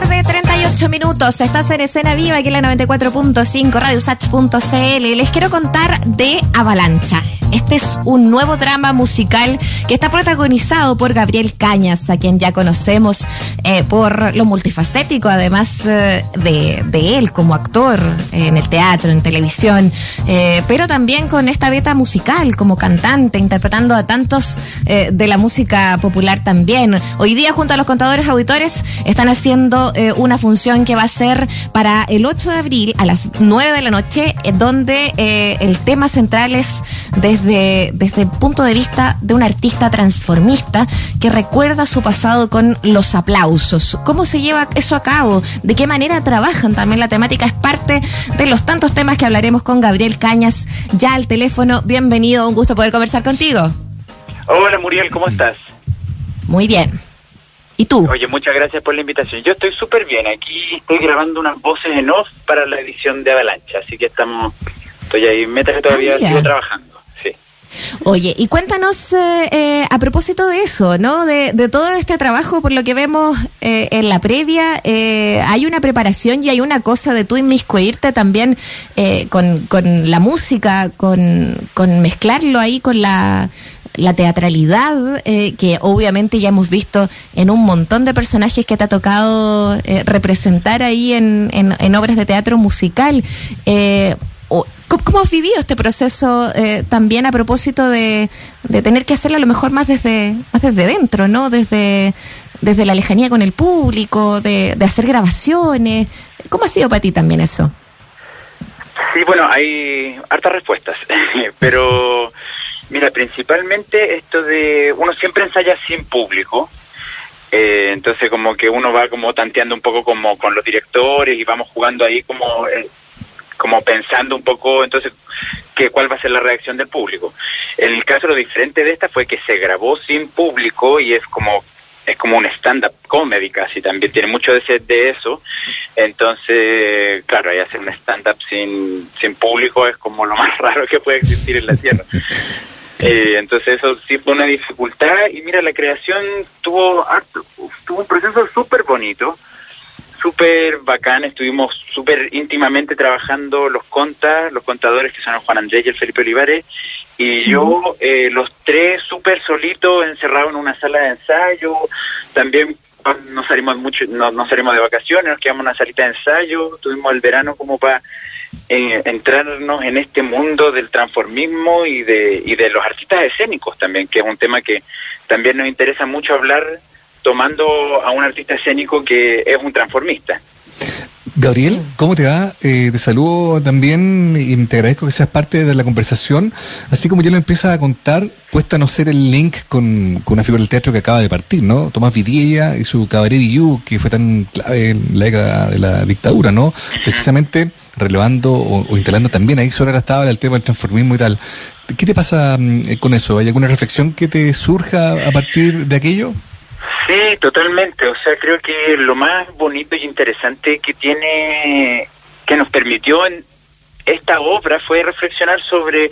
tarde, 38 minutos. Estás en escena viva aquí en la 94.5, radiosach.cl. Les quiero contar de Avalancha. Este es un nuevo drama musical que está protagonizado por Gabriel Cañas, a quien ya conocemos eh, por lo multifacético, además eh, de, de, él como actor en el teatro, en televisión, eh, pero también con esta beta musical como cantante, interpretando a tantos de la música popular también. Hoy día, junto a los contadores auditores, están haciendo una función que va a ser para el 8 de abril a las 9 de la noche, donde el tema central es desde, desde el punto de vista de un artista transformista que recuerda su pasado con los aplausos. ¿Cómo se lleva eso a cabo? ¿De qué manera trabajan? También la temática es parte de los tantos temas que hablaremos con Gabriel Cañas ya al teléfono. Bienvenido, un gusto poder conversar contigo. Hola Muriel, ¿cómo estás? Muy bien. ¿Y tú? Oye, muchas gracias por la invitación. Yo estoy súper bien. Aquí estoy grabando unas voces en off para la edición de Avalancha, así que estamos, estoy ahí, meta que todavía Ah, sigo trabajando. Oye, y cuéntanos eh, eh, a propósito de eso, ¿no? De, de todo este trabajo, por lo que vemos eh, en la previa, eh, hay una preparación y hay una cosa de tú inmiscuirte también eh, con, con la música, con, con mezclarlo ahí con la, la teatralidad, eh, que obviamente ya hemos visto en un montón de personajes que te ha tocado eh, representar ahí en, en, en obras de teatro musical. Eh, o- ¿Cómo, cómo has vivido este proceso eh, también a propósito de, de tener que hacerlo a lo mejor más desde, más desde dentro, ¿no? Desde, desde la lejanía con el público, de, de hacer grabaciones. ¿Cómo ha sido para ti también eso? Sí, bueno, hay hartas respuestas, pero mira, principalmente esto de uno siempre ensaya sin público, eh, entonces como que uno va como tanteando un poco como con los directores y vamos jugando ahí como eh, como pensando un poco entonces que cuál va a ser la reacción del público. En el caso lo diferente de esta fue que se grabó sin público y es como es como un stand-up comedy casi, también tiene mucho de, ese- de eso. Entonces, claro, ahí hacer un stand-up sin, sin público es como lo más raro que puede existir en la Tierra. Eh, entonces eso sí fue una dificultad y mira, la creación tuvo, tuvo un proceso súper bonito, súper bacán, estuvimos súper íntimamente trabajando los contas, los contadores que son el Juan Andrés y el Felipe Olivares, y yo, eh, los tres súper solitos, encerrados en una sala de ensayo, también nos salimos mucho, no, nos salimos de vacaciones, nos quedamos en una salita de ensayo, tuvimos el verano como para eh, entrarnos en este mundo del transformismo y de, y de los artistas escénicos también, que es un tema que también nos interesa mucho hablar tomando a un artista escénico que es un transformista. Gabriel, ¿cómo te va? Eh, te saludo también y te agradezco que seas parte de la conversación. Así como ya lo empiezas a contar, cuesta no ser el link con, con una figura del teatro que acaba de partir, ¿no? Tomás Vidilla y su Cabaret Villú, que fue tan clave en la década de la dictadura, ¿no? Precisamente relevando o, o instalando también ahí sobre la tabla el tema del transformismo y tal. ¿Qué te pasa mm, con eso? ¿Hay alguna reflexión que te surja a partir de aquello? Sí, totalmente. O sea, creo que lo más bonito y interesante que tiene, que nos permitió en esta obra fue reflexionar sobre,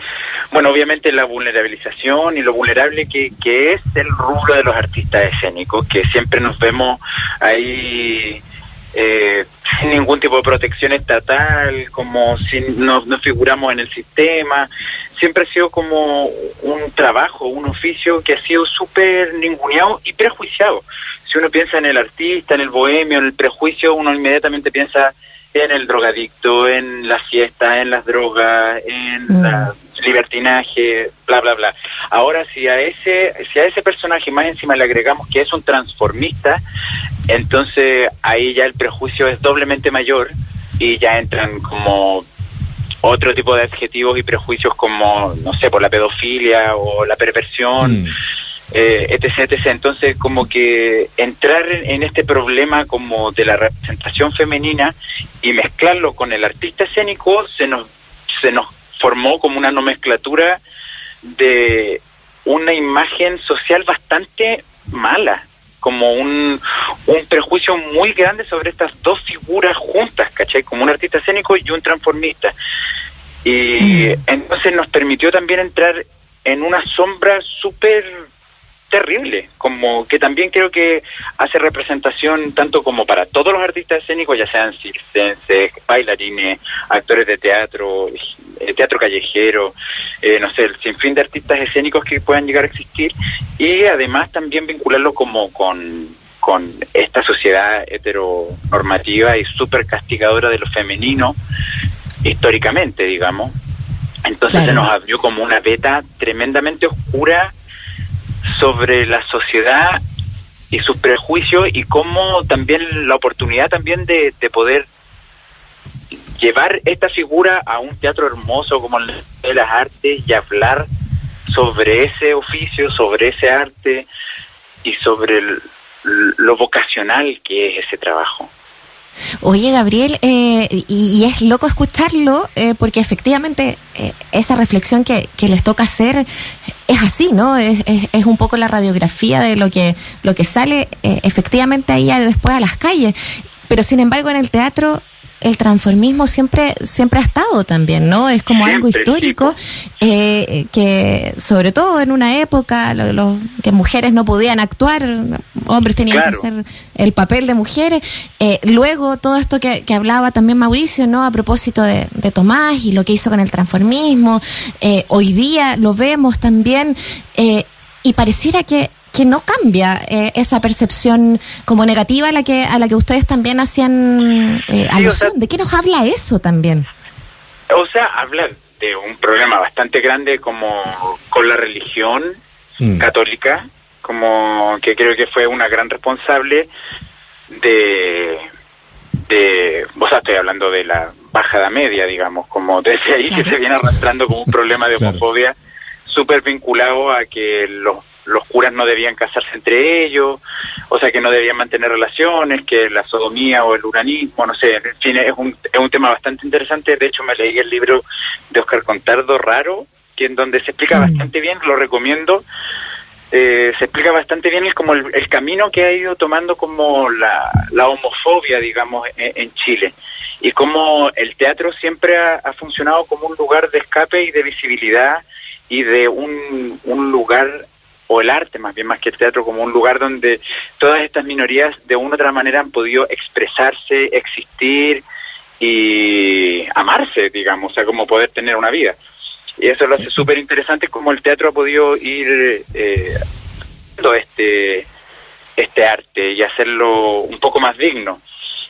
bueno, obviamente la vulnerabilización y lo vulnerable que, que es el rubro de los artistas escénicos, que siempre nos vemos ahí eh, sin ningún tipo de protección estatal, como si no, no figuramos en el sistema. Siempre ha sido como un trabajo, un oficio que ha sido súper ninguneado y prejuiciado. Si uno piensa en el artista, en el bohemio, en el prejuicio, uno inmediatamente piensa en el drogadicto, en la fiesta, en las drogas, en Mm. la libertinaje, bla bla bla. Ahora si a ese si a ese personaje más encima le agregamos que es un transformista, entonces ahí ya el prejuicio es doblemente mayor y ya entran como otro tipo de adjetivos y prejuicios como no sé, por la pedofilia o la perversión Mm. eh, etc, etc. Entonces, como que entrar en, en este problema como de la representación femenina y mezclarlo con el artista escénico, se nos, se nos formó como una nomenclatura de una imagen social bastante mala, como un, un prejuicio muy grande sobre estas dos figuras juntas, ¿cachai? Como un artista escénico y un transformista. Y entonces nos permitió también entrar en una sombra súper terrible, como que también creo que hace representación tanto como para todos los artistas escénicos, ya sean circenses, bailarines, actores de teatro, eh, teatro callejero, eh, no sé, el sinfín de artistas escénicos que puedan llegar a existir y además también vincularlo como con, con esta sociedad heteronormativa y súper castigadora de lo femenino históricamente, digamos. Entonces se nos abrió como una beta tremendamente oscura sobre la sociedad y sus prejuicios y cómo también la oportunidad también de, poder llevar esta figura a un teatro hermoso como el de las artes y hablar sobre ese oficio, sobre ese arte y sobre lo vocacional que es ese trabajo. Oye, Gabriel, eh, y, es loco escucharlo, eh, porque efectivamente eh, esa reflexión que, les toca hacer es así, ¿no? Es, es, un poco la radiografía de lo que, lo que sale efectivamente ahí después a las calles. Pero sin embargo, en el teatro el transformismo siempre siempre ha estado también, ¿no? Es como algo histórico eh, que, sobre todo en una época, lo, que mujeres no podían actuar, hombres tenían que hacer el papel de mujeres. Eh, luego todo esto que, hablaba también Mauricio, ¿no? A propósito de, Tomás y lo que hizo con el transformismo, eh, hoy día lo vemos también y pareciera que que no cambia eh, esa percepción como negativa a la que a la que ustedes también hacían eh, alusión. ¿De qué nos habla eso también? O sea, habla de un problema bastante grande como con la religión mm. católica, como que creo que fue una gran responsable de de vos estoy hablando de la bajada media, digamos, como desde ahí que se viene arrastrando como un problema de homofobia súper vinculado a que los los curas no debían casarse entre ellos, o sea que no debían mantener relaciones, que la sodomía o el uranismo, no sé, en fin, es un, es un tema bastante interesante. De hecho, me leí el libro de Oscar Contardo, Raro, que en donde se explica bastante bien, lo recomiendo. Eh, se explica bastante bien el, como el, camino que ha ido tomando como la, la homofobia, digamos, en, Chile. Y cómo el teatro siempre ha, ha, funcionado como un lugar de escape y de visibilidad y de un, un lugar o el arte más bien más que el teatro como un lugar donde todas estas minorías de una u otra manera han podido expresarse, existir y amarse, digamos, o sea, como poder tener una vida. Y eso lo hace súper interesante como el teatro ha podido ir eh, este este arte y hacerlo un poco más digno.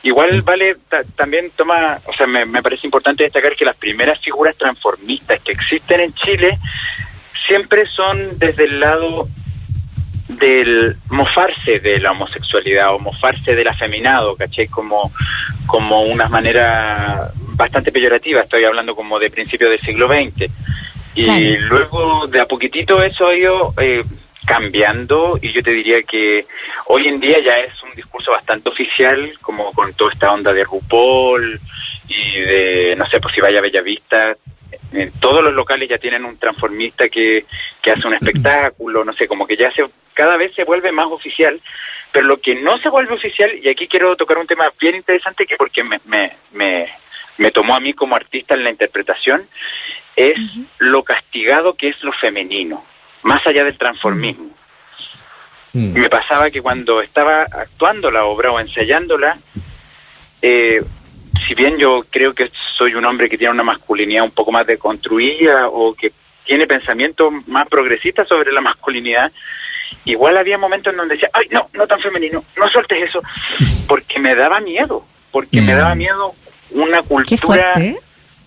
Igual vale, también toma, o sea, me, me parece importante destacar que las primeras figuras transformistas que existen en Chile siempre son desde el lado del mofarse de la homosexualidad o mofarse del afeminado, ¿caché? Como, como una manera bastante peyorativa, estoy hablando como de principios del siglo XX. Y luego de a poquitito eso ha ido eh, cambiando y yo te diría que hoy en día ya es un discurso bastante oficial, como con toda esta onda de RuPaul y de, no sé, pues si vaya a Bellavista, eh, todos los locales ya tienen un transformista que, que hace un espectáculo, no sé, como que ya se, cada vez se vuelve más oficial, pero lo que no se vuelve oficial, y aquí quiero tocar un tema bien interesante que porque me, me, me, me tomó a mí como artista en la interpretación, es lo castigado que es lo femenino, más allá del transformismo. Mm. Me pasaba que cuando estaba actuando la obra o ensayándola, eh, si bien yo creo que soy un hombre que tiene una masculinidad un poco más deconstruida o que tiene pensamientos más progresistas sobre la masculinidad, igual había momentos en donde decía, ay, no, no tan femenino, no sueltes eso, porque me daba miedo, porque me daba mm. miedo una cultura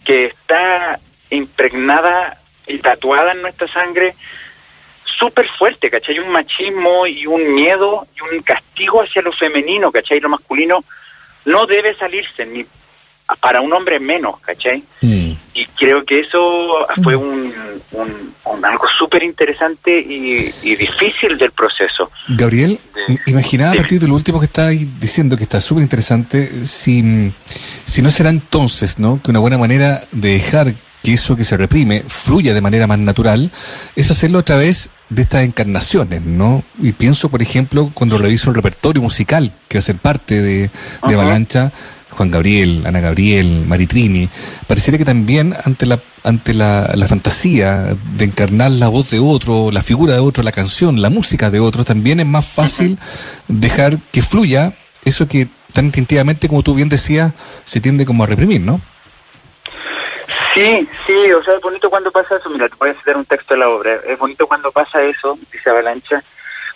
que está impregnada y tatuada en nuestra sangre súper fuerte, ¿cachai? Un machismo y un miedo y un castigo hacia lo femenino, ¿cachai? Lo masculino no debe salirse ni para un hombre menos, ¿cachai? Mm. Y creo que eso fue mm. un, un, algo súper interesante y, difícil del proceso. Gabriel, imaginaba a partir de lo último que está diciendo, que está súper interesante, si, si no será entonces, ¿no? Que una buena manera de dejar que eso que se reprime fluya de manera más natural es hacerlo a través de estas encarnaciones, ¿no? Y pienso, por ejemplo, cuando reviso el repertorio musical que va a ser parte de, de Avalancha, Juan Gabriel, Ana Gabriel, Maritrini, pareciera que también ante la ante la, la, fantasía de encarnar la voz de otro, la figura de otro, la canción, la música de otro, también es más fácil dejar que fluya eso que tan instintivamente, como tú bien decías, se tiende como a reprimir, ¿no? Sí, sí, o sea, es bonito cuando pasa eso. Mira, te voy a citar un texto de la obra. Es bonito cuando pasa eso, dice Avalancha,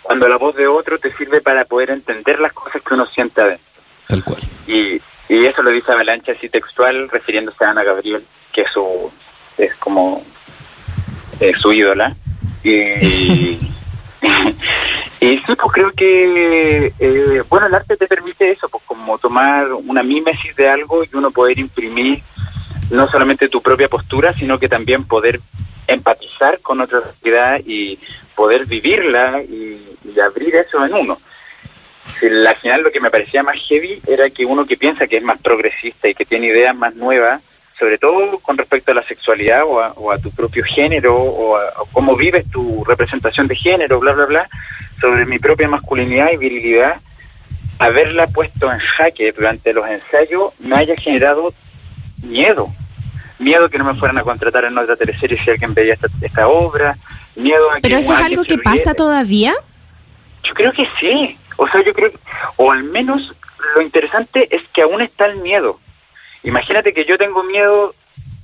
cuando la voz de otro te sirve para poder entender las cosas que uno siente adentro. Tal cual. Y, y eso lo dice Avalancha así textual, refiriéndose a Ana Gabriel, que es su, es como eh, su ídola. Y, y, sí, pues creo que, eh, bueno, el arte te permite eso, pues como tomar una mímesis de algo y uno poder imprimir no solamente tu propia postura, sino que también poder empatizar con otra sociedad y poder vivirla y, y abrir eso en uno. Al final lo que me parecía más heavy era que uno que piensa que es más progresista y que tiene ideas más nuevas, sobre todo con respecto a la sexualidad o a, o a tu propio género o a, o cómo vives tu representación de género, bla, bla, bla, sobre mi propia masculinidad y virilidad, haberla puesto en jaque durante los ensayos me haya generado miedo. Miedo que no me fueran a contratar en otra teleserie si alguien veía esta, esta obra, miedo a que... ¿Pero eso es algo que pasa todavía? Yo creo que sí. O sea, yo creo, o al menos lo interesante es que aún está el miedo. Imagínate que yo tengo miedo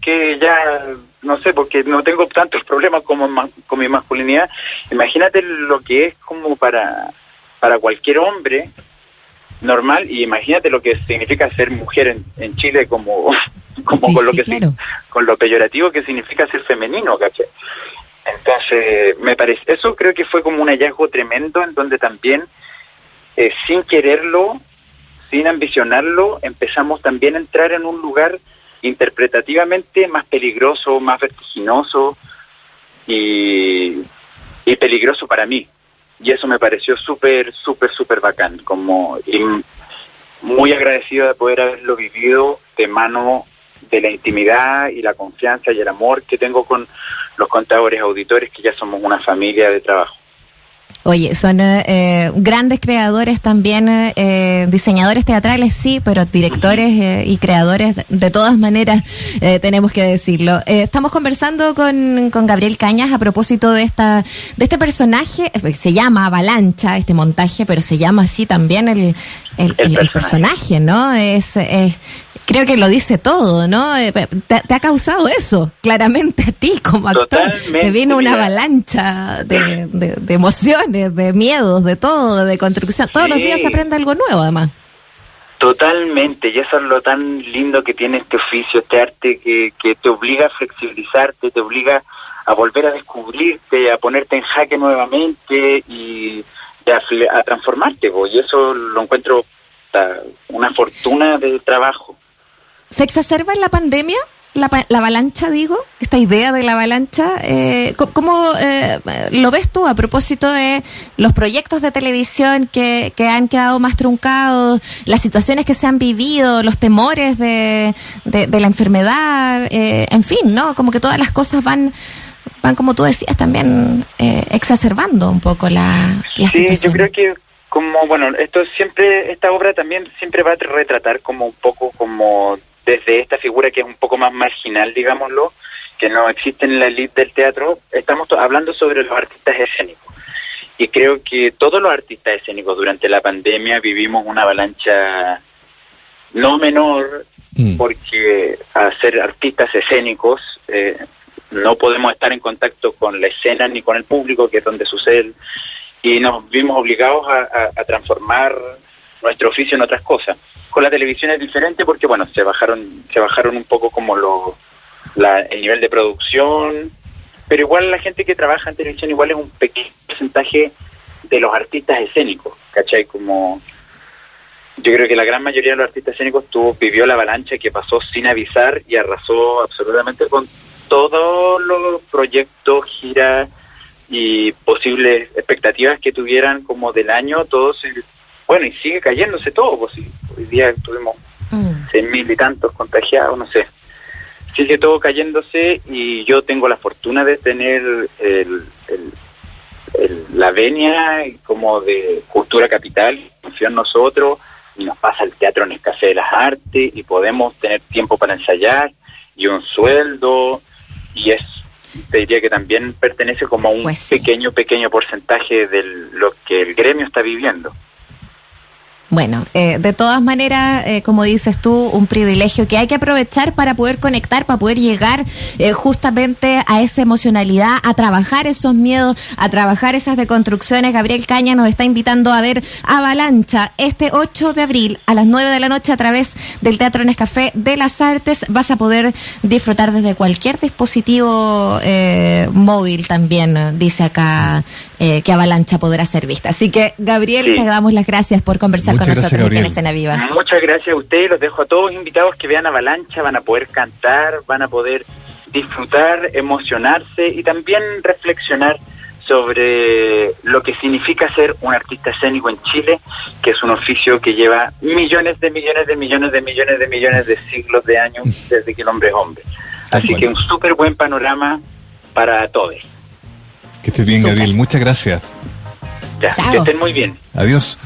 que ya, no sé, porque no tengo tantos problemas como con mi masculinidad. Imagínate lo que es como para, para cualquier hombre normal y imagínate lo que significa ser mujer en, en Chile como, como sí, con lo que sí, claro. con lo peyorativo que significa ser femenino, ¿caché? Entonces, me parece, eso creo que fue como un hallazgo tremendo en donde también eh, sin quererlo, sin ambicionarlo, empezamos también a entrar en un lugar interpretativamente más peligroso, más vertiginoso y, y peligroso para mí. Y eso me pareció súper, súper, súper bacán, como muy agradecido de poder haberlo vivido de mano de la intimidad y la confianza y el amor que tengo con los contadores auditores, que ya somos una familia de trabajo. Oye, son eh, grandes creadores también, eh, diseñadores teatrales, sí, pero directores eh, y creadores de todas maneras, eh, tenemos que decirlo. Eh, estamos conversando con, con Gabriel Cañas a propósito de esta de este personaje, se llama Avalancha, este montaje, pero se llama así también el, el, el, personaje. el personaje. ¿no? Es, es, creo que lo dice todo, ¿no? Te, te, ha causado eso, claramente a ti como actor. Totalmente, te vino una mira. avalancha de, de, de, emociones, de miedos, de todo, de construcción. Todos Sí. los días se aprende algo nuevo, además. Totalmente, y eso es lo tan lindo que tiene este oficio, este arte que, que te obliga a flexibilizarte, te obliga a volver a descubrirte, a ponerte en jaque nuevamente y a, a transformarte, y eso lo encuentro una fortuna de trabajo. ¿Se exacerba en la pandemia? La, la avalancha, digo, esta idea de la avalancha, eh, ¿cómo eh, lo ves tú a propósito de los proyectos de televisión que, que han quedado más truncados, las situaciones que se han vivido, los temores de, de, de la enfermedad, eh, en fin, ¿no? Como que todas las cosas van, van como tú decías, también eh, exacerbando un poco la, la Sí, situación. yo creo que como, bueno, esto siempre, esta obra también siempre va a retratar como un poco como desde esta figura que es un poco más marginal, digámoslo, que no existe en la elite del teatro, estamos hablando sobre los artistas escénicos. Y creo que todos los artistas escénicos durante la pandemia vivimos una avalancha no menor, Mm. porque al ser artistas escénicos eh, no podemos estar en contacto con la escena ni con el público, que es donde sucede, y nos vimos obligados a, a- a transformar nuestro oficio en otras cosas. Con la televisión es diferente porque, bueno, se bajaron, se bajaron un poco como lo, el nivel de producción, pero igual la gente que trabaja en televisión igual es un pequeño porcentaje de los artistas escénicos, ¿cachai? Como yo creo que la gran mayoría de los artistas escénicos tuvo, vivió la avalancha que pasó sin avisar y arrasó absolutamente con todos los proyectos, giras y posibles expectativas que tuvieran como del año, todos, bueno, y sigue cayéndose todo, pues sí, hoy día tuvimos Mm. seis mil y tantos contagiados, no sé. Sigue todo cayéndose y yo tengo la fortuna de tener el, el- el- la venia como de cultura capital, confío en nosotros y nos pasa el teatro en Café de las Artes y podemos tener tiempo para ensayar y un sueldo y es te diría que también pertenece como a un Pues sí. pequeño, pequeño porcentaje de lo que el gremio está viviendo. Bueno, eh, de todas maneras, eh, como dices tú, un privilegio que hay que aprovechar para poder conectar, para poder llegar eh, justamente a esa emocionalidad, a trabajar esos miedos, a trabajar esas deconstrucciones. Gabriel Caña nos está invitando a ver Avalancha este 8 de abril a las 9 de la noche a través del Teatro Nescafé de las Artes. Vas a poder disfrutar desde cualquier dispositivo eh, móvil también, dice acá eh, que Avalancha podrá ser vista. Así que, Gabriel, Sí. te damos las gracias por conversar Muchas con gracias, nosotros en. Escena Viva. Muchas gracias a ustedes, los dejo a todos invitados que vean Avalancha, van a poder cantar, van a poder disfrutar, emocionarse y también reflexionar sobre lo que significa ser un artista escénico en Chile, que es un oficio que lleva millones de millones de millones de millones de millones de siglos de años desde que el hombre es hombre. Así que un súper buen panorama para todos. Que estés bien. Gabriel. Muchas gracias. Ya, Chao. que estén muy bien. Adiós.